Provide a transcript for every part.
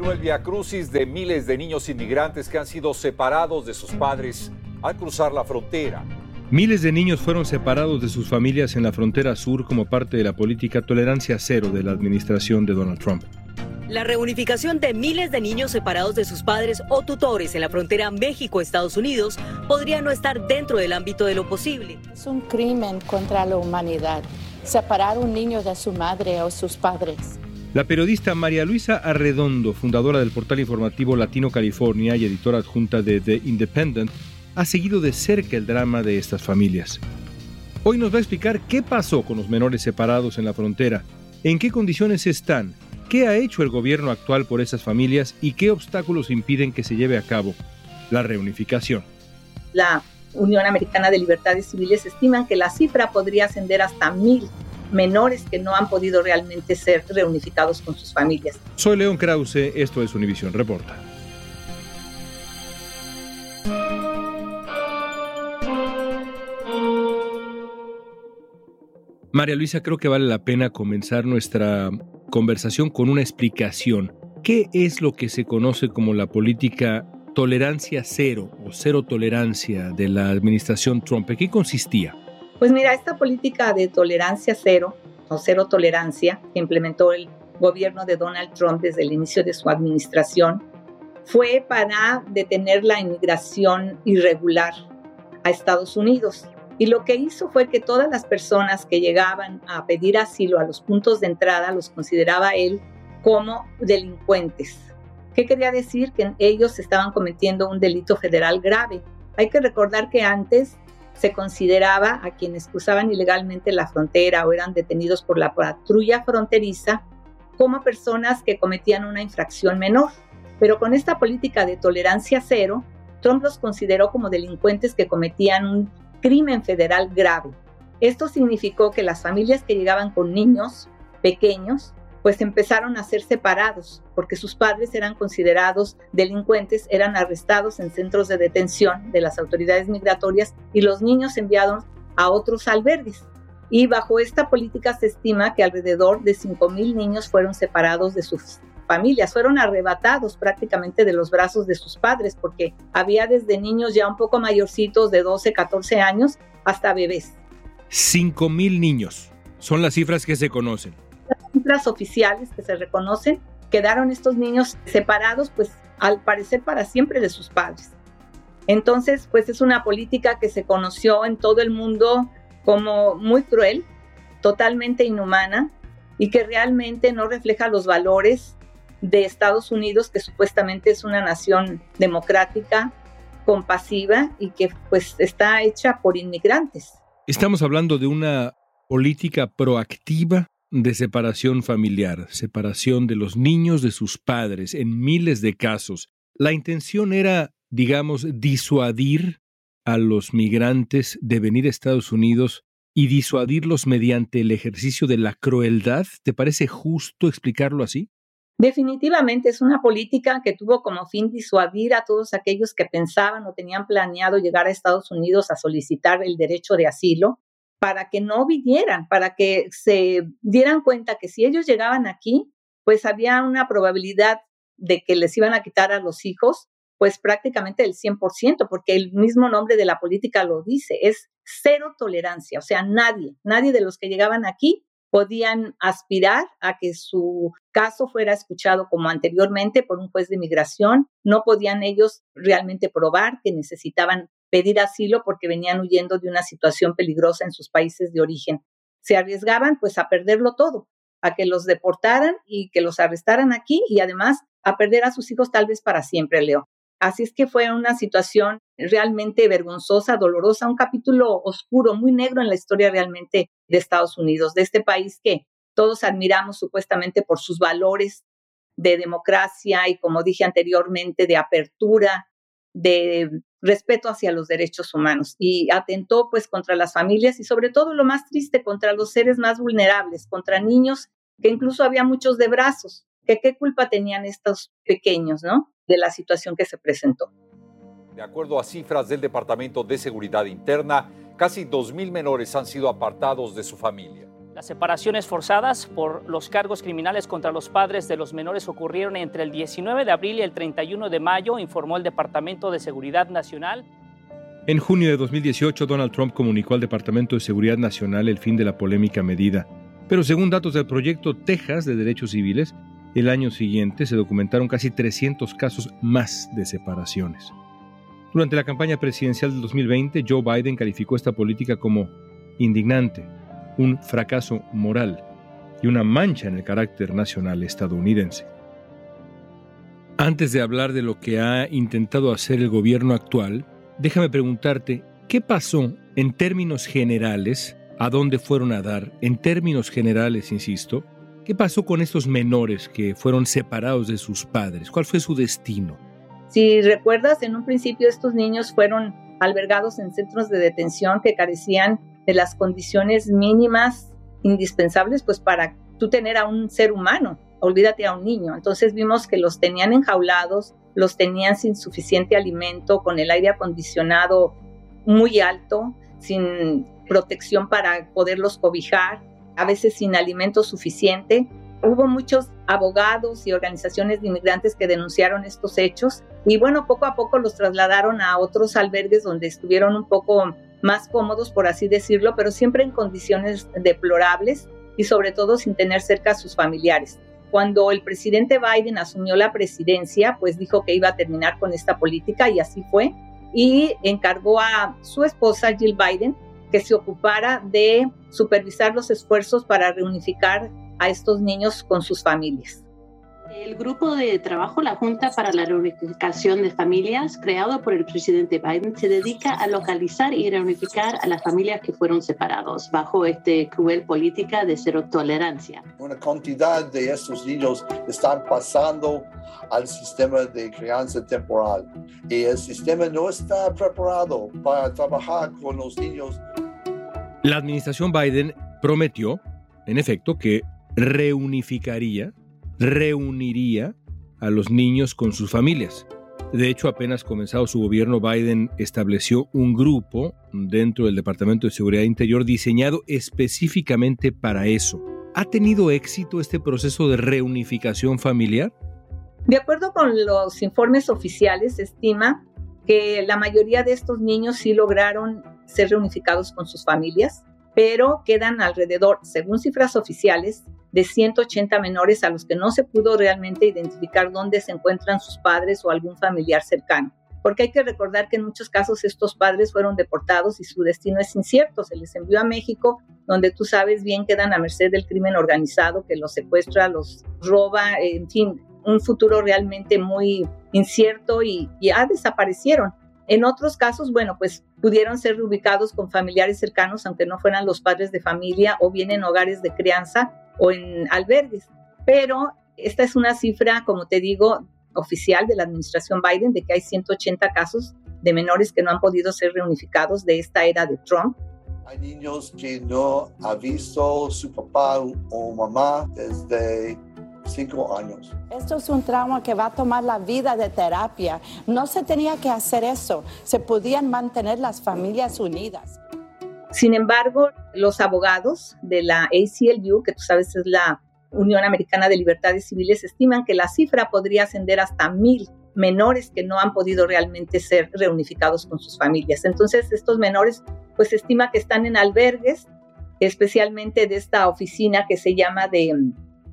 Continúa el viacrucis de miles de niños inmigrantes que han sido separados de sus padres al cruzar la frontera. Miles de niños fueron separados de sus familias en la frontera sur como parte de la política tolerancia cero de la administración de Donald Trump. La reunificación de miles de niños separados de sus padres o tutores en la frontera México-Estados Unidos podría no estar dentro del ámbito de lo posible. Es un crimen contra la humanidad separar un niño de su madre o sus padres. La periodista María Luisa Arredondo, fundadora del portal informativo Latino California y editora adjunta de The Independent, ha seguido de cerca el drama de estas familias. Hoy nos va a explicar qué pasó con los menores separados en la frontera, en qué condiciones están, qué ha hecho el gobierno actual por esas familias y qué obstáculos impiden que se lleve a cabo la reunificación. La Unión Americana de Libertades Civiles estiman que la cifra podría ascender hasta mil menores que no han podido realmente ser reunificados con sus familias. Soy León Krause, esto es Univisión Reporta. María Luisa, creo que vale la pena comenzar nuestra conversación con una explicación. ¿Qué es lo que se conoce como la política tolerancia cero o cero tolerancia de la administración Trump? ¿En qué consistía? Pues mira, esta política de tolerancia cero o cero tolerancia que implementó el gobierno de Donald Trump desde el inicio de su administración fue para detener la inmigración irregular a Estados Unidos. Y lo que hizo fue que todas las personas que llegaban a pedir asilo a los puntos de entrada los consideraba él como delincuentes. ¿Qué quería decir? Que ellos estaban cometiendo un delito federal grave. Hay que recordar que antes se consideraba a quienes cruzaban ilegalmente la frontera o eran detenidos por la patrulla fronteriza como personas que cometían una infracción menor. Pero con esta política de tolerancia cero, Trump los consideró como delincuentes que cometían un crimen federal grave. Esto significó que las familias que llegaban con niños pequeños pues empezaron a ser separados porque sus padres eran considerados delincuentes, eran arrestados en centros de detención de las autoridades migratorias y los niños enviados a otros albergues. Y bajo esta política se estima que alrededor de 5.000 niños fueron separados de sus familias, fueron arrebatados prácticamente de los brazos de sus padres, porque había desde niños ya un poco mayorcitos de 12, 14 años hasta bebés. 5.000 niños son las cifras que se conocen cifras oficiales que se reconocen, quedaron estos niños separados, pues al parecer para siempre de sus padres. Entonces, pues es una política que se conoció en todo el mundo como muy cruel, totalmente inhumana y que realmente no refleja los valores de Estados Unidos, que supuestamente es una nación democrática, compasiva y que pues está hecha por inmigrantes. Estamos hablando de una política proactiva de separación familiar, separación de los niños de sus padres en miles de casos. La intención era, digamos, disuadir a los migrantes de venir a Estados Unidos y disuadirlos mediante el ejercicio de la crueldad. ¿Te parece justo explicarlo así? Definitivamente es una política que tuvo como fin disuadir a todos aquellos que pensaban o tenían planeado llegar a Estados Unidos a solicitar el derecho de asilo para que no vinieran, para que se dieran cuenta que si ellos llegaban aquí, pues había una probabilidad de que les iban a quitar a los hijos, pues prácticamente el 100%, porque el mismo nombre de la política lo dice, es cero tolerancia, o sea, nadie, nadie de los que llegaban aquí podían aspirar a que su caso fuera escuchado como anteriormente por un juez de migración, no podían ellos realmente probar que necesitaban pedir asilo porque venían huyendo de una situación peligrosa en sus países de origen. Se arriesgaban pues a perderlo todo, a que los deportaran y que los arrestaran aquí y además a perder a sus hijos tal vez para siempre, Leo. Así es que fue una situación realmente vergonzosa, dolorosa, un capítulo oscuro, muy negro en la historia realmente de Estados Unidos, de este país que todos admiramos supuestamente por sus valores de democracia y, como dije anteriormente, de apertura, de respeto hacia los derechos humanos y atentó pues contra las familias y sobre todo lo más triste contra los seres más vulnerables, contra niños que incluso había muchos de brazos, que qué culpa tenían estos pequeños, ¿no? de la situación que se presentó. De acuerdo a cifras del Departamento de Seguridad Interna, casi 2.000 menores han sido apartados de su familia. Las separaciones forzadas por los cargos criminales contra los padres de los menores ocurrieron entre el 19 de abril y el 31 de mayo, informó el Departamento de Seguridad Nacional. En junio de 2018, Donald Trump comunicó al Departamento de Seguridad Nacional el fin de la polémica medida. Pero según datos del proyecto Texas de Derechos Civiles, el año siguiente se documentaron casi 300 casos más de separaciones. Durante la campaña presidencial del 2020, Joe Biden calificó esta política como indignante, un fracaso moral y una mancha en el carácter nacional estadounidense. Antes de hablar de lo que ha intentado hacer el gobierno actual, déjame preguntarte, ¿qué pasó en términos generales? ¿A dónde fueron a dar? En términos generales, insisto, ¿Qué pasó con estos menores que fueron separados de sus padres? ¿Cuál fue su destino? Si recuerdas, en un principio estos niños fueron albergados en centros de detención que carecían de las condiciones mínimas indispensables pues para tú tener a un ser humano, olvídate a un niño. Entonces vimos que los tenían enjaulados, los tenían sin suficiente alimento, con el aire acondicionado muy alto, sin protección para poderlos cobijar a veces sin alimento suficiente. Hubo muchos abogados y organizaciones de inmigrantes que denunciaron estos hechos y bueno, poco a poco los trasladaron a otros albergues donde estuvieron un poco más cómodos, por así decirlo, pero siempre en condiciones deplorables y sobre todo sin tener cerca a sus familiares. Cuando el presidente Biden asumió la presidencia, pues dijo que iba a terminar con esta política y así fue, y encargó a su esposa Jill Biden que se ocupara de supervisar los esfuerzos para reunificar a estos niños con sus familias. El grupo de trabajo, la Junta para la Reunificación de Familias, creado por el presidente Biden, se dedica a localizar y reunificar a las familias que fueron separados bajo esta cruel política de cero tolerancia. Una cantidad de estos niños están pasando al sistema de crianza temporal y el sistema no está preparado para trabajar con los niños. La administración Biden prometió, en efecto, que reunificaría reuniría a los niños con sus familias. De hecho, apenas comenzado su gobierno, Biden estableció un grupo dentro del Departamento de Seguridad Interior diseñado específicamente para eso. ¿Ha tenido éxito este proceso de reunificación familiar? De acuerdo con los informes oficiales, se estima que la mayoría de estos niños sí lograron ser reunificados con sus familias, pero quedan alrededor, según cifras oficiales, de 180 menores a los que no se pudo realmente identificar dónde se encuentran sus padres o algún familiar cercano. Porque hay que recordar que en muchos casos estos padres fueron deportados y su destino es incierto. Se les envió a México, donde tú sabes bien quedan a merced del crimen organizado que los secuestra, los roba, en fin, un futuro realmente muy incierto y ya desaparecieron. En otros casos, bueno, pues pudieron ser reubicados con familiares cercanos, aunque no fueran los padres de familia o bien en hogares de crianza o en albergues. Pero esta es una cifra, como te digo, oficial de la administración Biden, de que hay 180 casos de menores que no han podido ser reunificados de esta era de Trump. Hay niños que no han visto su papá o mamá desde cinco años. Esto es un trauma que va a tomar la vida de terapia. No se tenía que hacer eso. Se podían mantener las familias unidas. Sin embargo, los abogados de la ACLU, que tú sabes es la Unión Americana de Libertades Civiles, estiman que la cifra podría ascender hasta mil menores que no han podido realmente ser reunificados con sus familias. Entonces, estos menores, pues se estima que están en albergues, especialmente de esta oficina que se llama de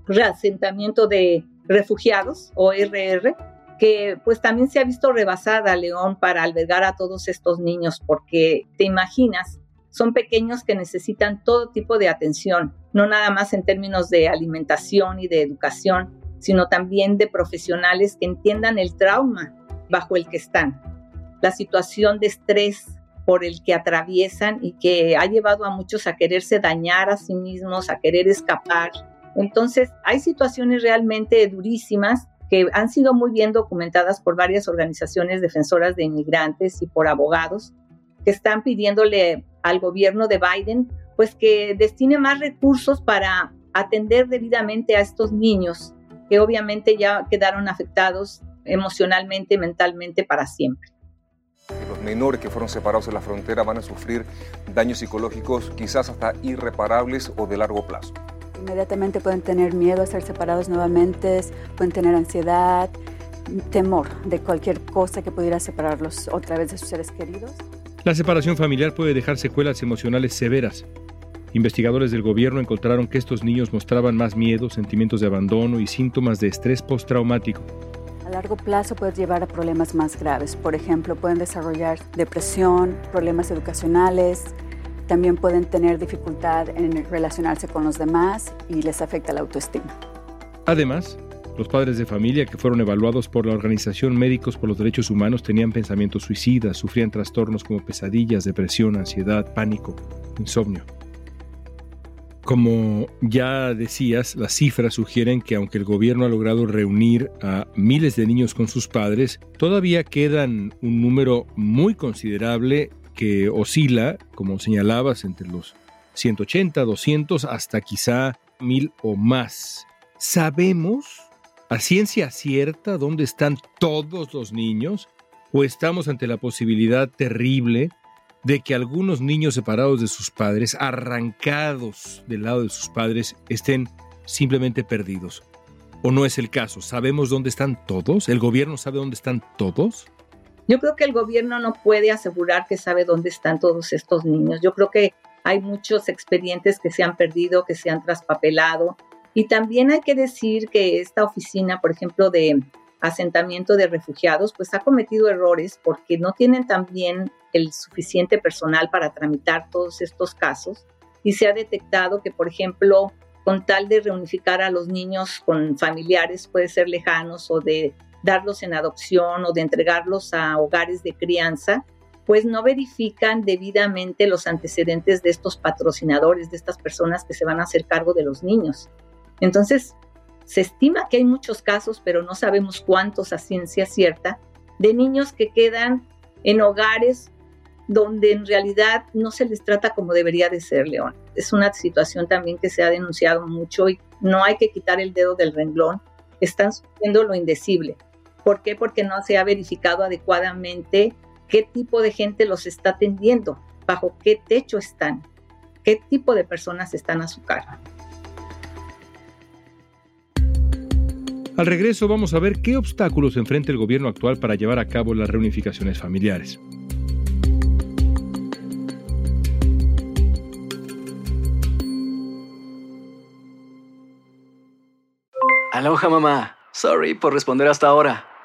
reasentamiento de refugiados, ORR, que pues también se ha visto rebasada, León, para albergar a todos estos niños, porque te imaginas, son pequeños que necesitan todo tipo de atención, no nada más en términos de alimentación y de educación, sino también de profesionales que entiendan el trauma bajo el que están, la situación de estrés por el que atraviesan y que ha llevado a muchos a quererse dañar a sí mismos, a querer escapar. Entonces, hay situaciones realmente durísimas que han sido muy bien documentadas por varias organizaciones defensoras de inmigrantes y por abogados que están pidiéndole al gobierno de Biden pues que destine más recursos para atender debidamente a estos niños que obviamente ya quedaron afectados emocionalmente, mentalmente para siempre. Los menores que fueron separados en la frontera van a sufrir daños psicológicos quizás hasta irreparables o de largo plazo. Inmediatamente pueden tener miedo a ser separados nuevamente, pueden tener ansiedad, temor de cualquier cosa que pudiera separarlos otra vez de sus seres queridos. La separación familiar puede dejar secuelas emocionales severas, Investigadores del gobierno encontraron que estos niños mostraban más miedo, sentimientos de abandono y síntomas de estrés postraumático. A largo plazo puede llevar a problemas más graves. Por ejemplo, pueden desarrollar depresión, problemas educacionales, también pueden tener dificultad en relacionarse con los demás y les afecta la autoestima. Además, los padres de familia que fueron evaluados por la Organización Médicos por los Derechos Humanos tenían pensamientos suicidas, sufrían trastornos como pesadillas, depresión, ansiedad, pánico, insomnio. Como ya decías, las cifras sugieren que aunque el gobierno ha logrado reunir a miles de niños con sus padres, todavía quedan un número muy considerable que oscila, como señalabas, entre los 180, 200 hasta quizá mil o más. ¿Sabemos a ciencia cierta dónde están todos los niños? ¿O estamos ante la posibilidad terrible de que algunos niños separados de sus padres, arrancados del lado de sus padres, estén simplemente perdidos. ¿O no es el caso? ¿Sabemos dónde están todos? ¿El gobierno sabe dónde están todos? Yo creo que el gobierno no puede asegurar que sabe dónde están todos estos niños. Yo creo que hay muchos expedientes que se han perdido, que se han traspapelado. Y también hay que decir que esta oficina, por ejemplo, de asentamiento de refugiados, pues ha cometido errores porque no tienen también el suficiente personal para tramitar todos estos casos y se ha detectado que, por ejemplo, con tal de reunificar a los niños con familiares, puede ser lejanos o de darlos en adopción o de entregarlos a hogares de crianza, pues no verifican debidamente los antecedentes de estos patrocinadores, de estas personas que se van a hacer cargo de los niños. Entonces, se estima que hay muchos casos, pero no sabemos cuántos a ciencia cierta, de niños que quedan en hogares donde en realidad no se les trata como debería de ser, León. Es una situación también que se ha denunciado mucho y no hay que quitar el dedo del renglón. Están sufriendo lo indecible. ¿Por qué? Porque no se ha verificado adecuadamente qué tipo de gente los está atendiendo, bajo qué techo están, qué tipo de personas están a su cargo. Al regreso vamos a ver qué obstáculos enfrenta el gobierno actual para llevar a cabo las reunificaciones familiares. Aloha mamá. Sorry por responder hasta ahora.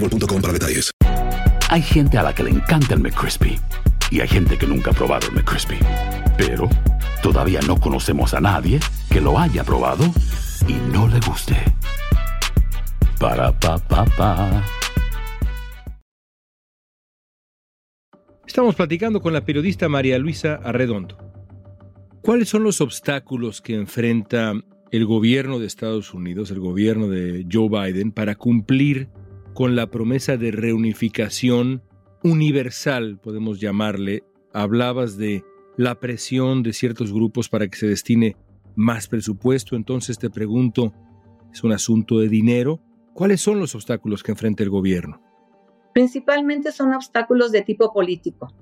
boostmobile.com para detalles. Hay gente a la que le encanta el McCrispy y hay gente que nunca ha probado el McCrispy. Pero todavía no conocemos a nadie que lo haya probado y no le guste. Para pa pa pa. Estamos platicando con la periodista María Luisa Arredondo. ¿Cuáles son los obstáculos que enfrenta el gobierno de Estados Unidos, el gobierno de Joe Biden, para cumplir con la promesa de reunificación universal, podemos llamarle. Hablabas de la presión de ciertos grupos para que se destine más presupuesto, entonces te pregunto, ¿es un asunto de dinero? ¿Cuáles son los obstáculos que enfrenta el gobierno? Principalmente son obstáculos de tipo político,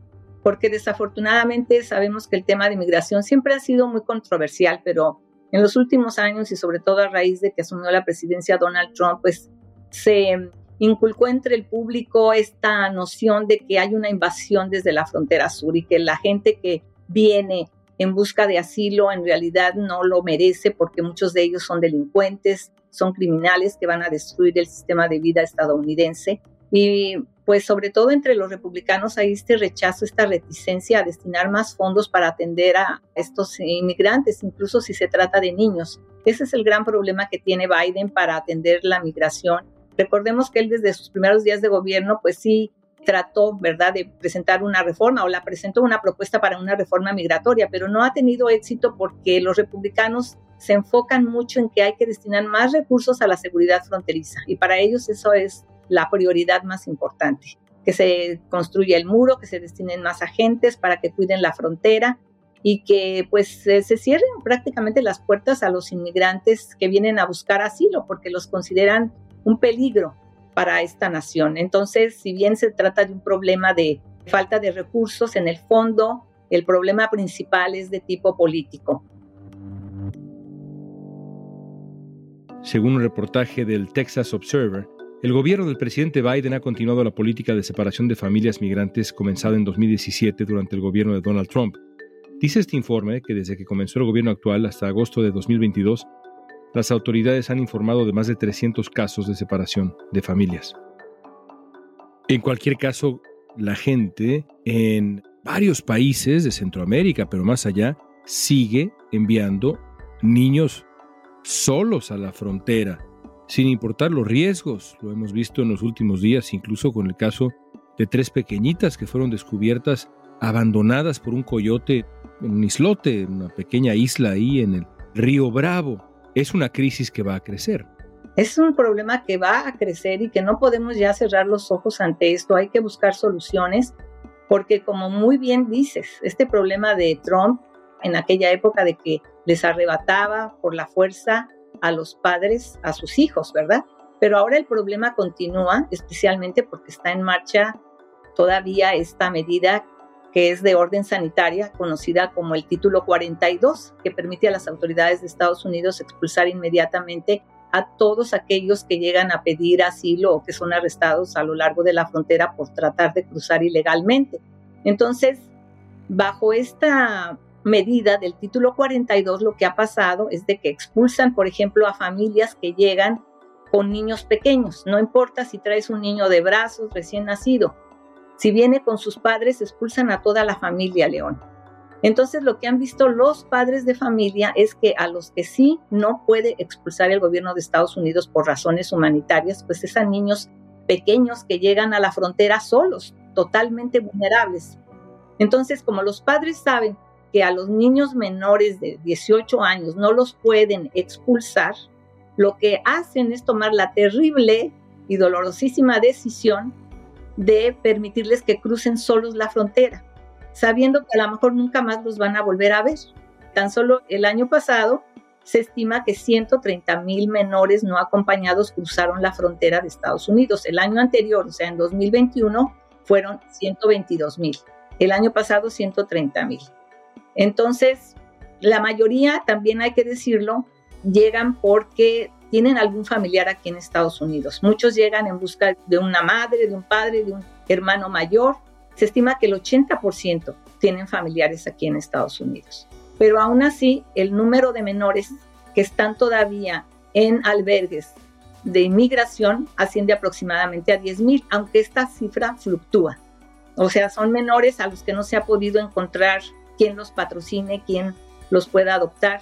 porque desafortunadamente sabemos que el tema de inmigración siempre ha sido muy controversial, pero en los últimos años y sobre todo a raíz de que asumió la presidencia Donald Trump, pues se inculcó entre el público esta noción de que hay una invasión desde la frontera sur y que la gente que viene en busca de asilo en realidad no lo merece porque muchos de ellos son delincuentes, son criminales que van a destruir el sistema de vida estadounidense. Y pues sobre todo entre los republicanos hay este rechazo, esta reticencia a destinar más fondos para atender a estos inmigrantes, incluso si se trata de niños. Ese es el gran problema que tiene Biden para atender la migración Recordemos que él desde sus primeros días de gobierno, pues sí trató, ¿verdad?, de presentar una reforma o la presentó una propuesta para una reforma migratoria, pero no ha tenido éxito porque los republicanos se enfocan mucho en que hay que destinar más recursos a la seguridad fronteriza y para ellos eso es la prioridad más importante, que se construya el muro, que se destinen más agentes para que cuiden la frontera y que pues se cierren prácticamente las puertas a los inmigrantes que vienen a buscar asilo porque los consideran un peligro para esta nación. Entonces, si bien se trata de un problema de falta de recursos, en el fondo el problema principal es de tipo político. Según un reportaje del Texas Observer, el gobierno del presidente Biden ha continuado la política de separación de familias migrantes comenzada en 2017 durante el gobierno de Donald Trump. Dice este informe que desde que comenzó el gobierno actual hasta agosto de 2022, las autoridades han informado de más de 300 casos de separación de familias. En cualquier caso, la gente en varios países de Centroamérica, pero más allá, sigue enviando niños solos a la frontera, sin importar los riesgos. Lo hemos visto en los últimos días, incluso con el caso de tres pequeñitas que fueron descubiertas abandonadas por un coyote en un islote, una pequeña isla ahí en el río Bravo es una crisis que va a crecer. Es un problema que va a crecer y que no podemos ya cerrar los ojos ante esto. Hay que buscar soluciones porque como muy bien dices, este problema de Trump en aquella época de que les arrebataba por la fuerza a los padres, a sus hijos, ¿verdad? Pero ahora el problema continúa, especialmente porque está en marcha todavía esta medida que es de orden sanitaria, conocida como el Título 42, que permite a las autoridades de Estados Unidos expulsar inmediatamente a todos aquellos que llegan a pedir asilo o que son arrestados a lo largo de la frontera por tratar de cruzar ilegalmente. Entonces, bajo esta medida del título 42, lo que ha pasado es de que expulsan, por ejemplo, a familias que llegan con niños pequeños. No importa si traes un niño de brazos recién nacido, si viene con sus padres, expulsan a toda la familia León. Entonces lo que han visto los padres de familia es que a los que sí no puede expulsar el gobierno de Estados Unidos por razones humanitarias, pues es a niños pequeños que llegan a la frontera solos, totalmente vulnerables. Entonces, como los padres saben que a los niños menores de 18 años no los pueden expulsar, lo que hacen es tomar la terrible y dolorosísima decisión de permitirles que crucen solos la frontera, sabiendo que a lo mejor nunca más los van a volver a ver. Tan solo el año pasado se estima que 130 mil menores no acompañados cruzaron la frontera de Estados Unidos. El año anterior, o sea, en 2021, fueron 122 mil. El año pasado, 130 mil. Entonces, la mayoría, también hay que decirlo, llegan porque tienen algún familiar aquí en Estados Unidos. Muchos llegan en busca de una madre, de un padre, de un hermano mayor. Se estima que el 80% tienen familiares aquí en Estados Unidos. Pero aún así, el número de menores que están todavía en albergues de inmigración asciende aproximadamente a 10.000, aunque esta cifra fluctúa. O sea, son menores a los que no se ha podido encontrar quien los patrocine, quien los pueda adoptar.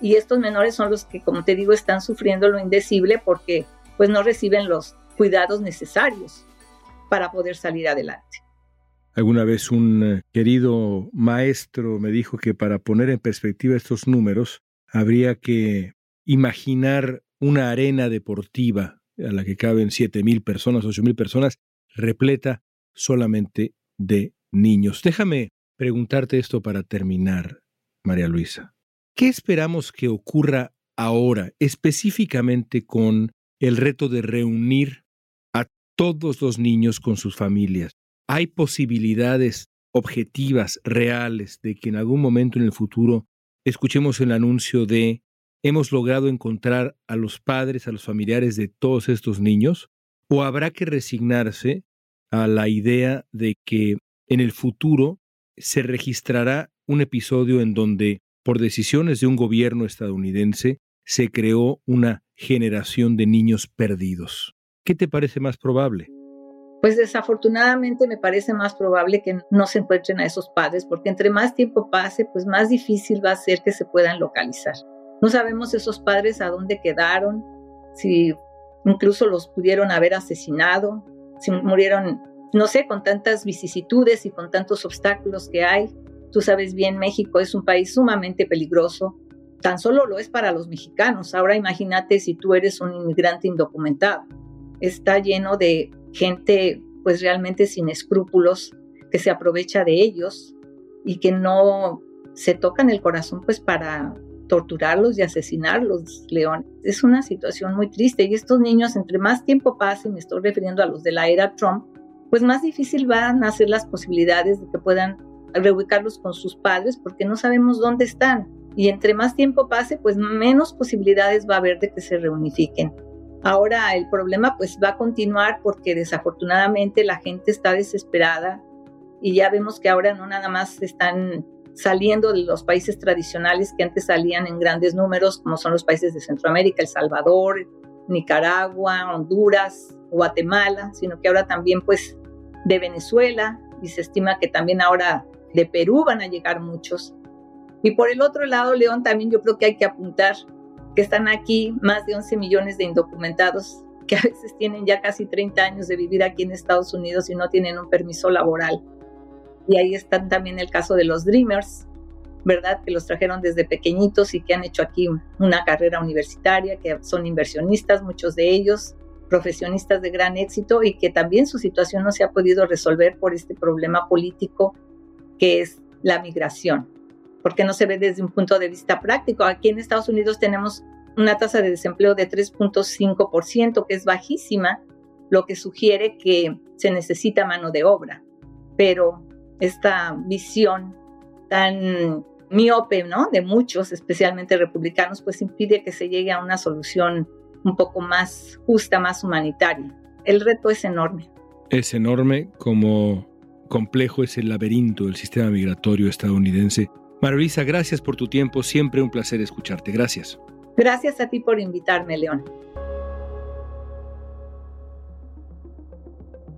Y estos menores son los que, como te digo, están sufriendo lo indecible porque pues no reciben los cuidados necesarios para poder salir adelante. Alguna vez un eh, querido maestro me dijo que para poner en perspectiva estos números habría que imaginar una arena deportiva a la que caben siete mil personas, ocho mil personas, repleta solamente de niños. Déjame preguntarte esto para terminar, María Luisa. ¿Qué esperamos que ocurra ahora, específicamente con el reto de reunir a todos los niños con sus familias? ¿Hay posibilidades objetivas, reales, de que en algún momento en el futuro escuchemos el anuncio de hemos logrado encontrar a los padres, a los familiares de todos estos niños? ¿O habrá que resignarse a la idea de que en el futuro se registrará un episodio en donde, por decisiones de un gobierno estadounidense, se creó una generación de niños perdidos? ¿Qué te parece más probable? Pues desafortunadamente me parece más probable que no se encuentren a esos padres, porque entre más tiempo pase, pues más difícil va a ser que se puedan localizar. No sabemos esos padres a dónde quedaron, si incluso los pudieron haber asesinado, si murieron, no sé, con tantas vicisitudes y con tantos obstáculos que hay. Tú sabes bien, México es un país sumamente peligroso. Tan solo lo es para los mexicanos. Ahora imagínate si tú eres un inmigrante indocumentado. Está lleno de gente pues realmente sin escrúpulos que se aprovecha de ellos y que no se tocan el corazón pues para torturarlos y asesinarlos, León. Es una situación muy triste y estos niños entre más tiempo pase, me estoy refiriendo a los de la era Trump, pues más difícil van a ser las posibilidades de que puedan reubicarlos con sus padres porque no sabemos dónde están. Y entre más tiempo pase, pues menos posibilidades va a haber de que se reunifiquen. Ahora el problema pues va a continuar porque desafortunadamente la gente está desesperada y ya vemos que ahora no nada más están saliendo de los países tradicionales que antes salían en grandes números, como son los países de Centroamérica, El Salvador, Nicaragua, Honduras, Guatemala, sino que ahora también pues de Venezuela y se estima que también ahora de Perú van a llegar muchos. Y por el otro lado, León, también yo creo que hay que apuntar que están aquí más de 11 millones de indocumentados que a veces tienen ya casi 30 años de vivir aquí en Estados Unidos y no tienen un permiso laboral. Y ahí está también el caso de los Dreamers, ¿verdad? Que los trajeron desde pequeñitos y que han hecho aquí una carrera universitaria, que son inversionistas, muchos de ellos, profesionistas de gran éxito y que también su situación no se ha podido resolver por este problema político que es la migración porque no se ve desde un punto de vista práctico. Aquí en Estados Unidos tenemos una tasa de desempleo de 3.5%, que es bajísima, lo que sugiere que se necesita mano de obra. Pero esta visión tan miope, ¿no? De muchos, especialmente republicanos, pues impide que se llegue a una solución un poco más justa, más humanitaria. El reto es enorme. Es enorme como complejo es el laberinto del sistema migratorio estadounidense Marisa, gracias por tu tiempo, siempre un placer escucharte. Gracias. Gracias a ti por invitarme, León.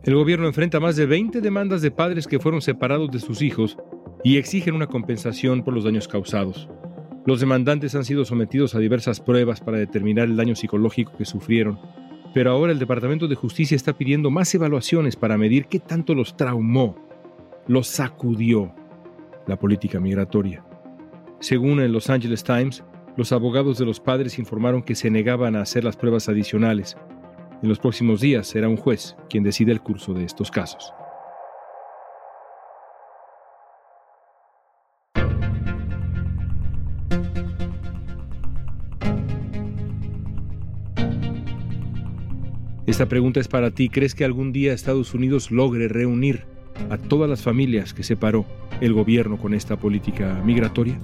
El gobierno enfrenta más de 20 demandas de padres que fueron separados de sus hijos y exigen una compensación por los daños causados. Los demandantes han sido sometidos a diversas pruebas para determinar el daño psicológico que sufrieron, pero ahora el Departamento de Justicia está pidiendo más evaluaciones para medir qué tanto los traumó, los sacudió la política migratoria. Según el Los Angeles Times, los abogados de los padres informaron que se negaban a hacer las pruebas adicionales. En los próximos días será un juez quien decide el curso de estos casos. Esta pregunta es para ti. ¿Crees que algún día Estados Unidos logre reunir a todas las familias que separó el gobierno con esta política migratoria?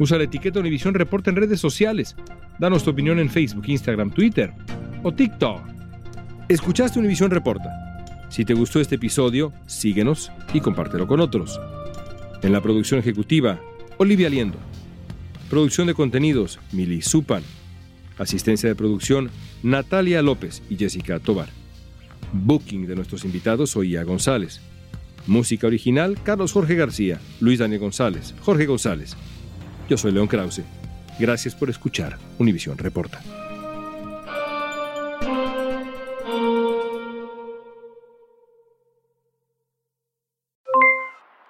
Usa la etiqueta Univisión Reporta en redes sociales. Danos tu opinión en Facebook, Instagram, Twitter o TikTok. Escuchaste Univisión Reporta. Si te gustó este episodio, síguenos y compártelo con otros. En la producción ejecutiva, Olivia Liendo. Producción de contenidos, Mili Supan. Asistencia de producción, Natalia López y Jessica Tobar. Booking de nuestros invitados, Oía González. Música original, Carlos Jorge García, Luis Daniel González, Jorge González. Yo soy León Krause. Gracias por escuchar Univisión Reporta.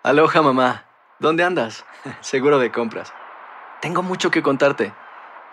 Aloha mamá, ¿dónde andas? Seguro de compras. Tengo mucho que contarte.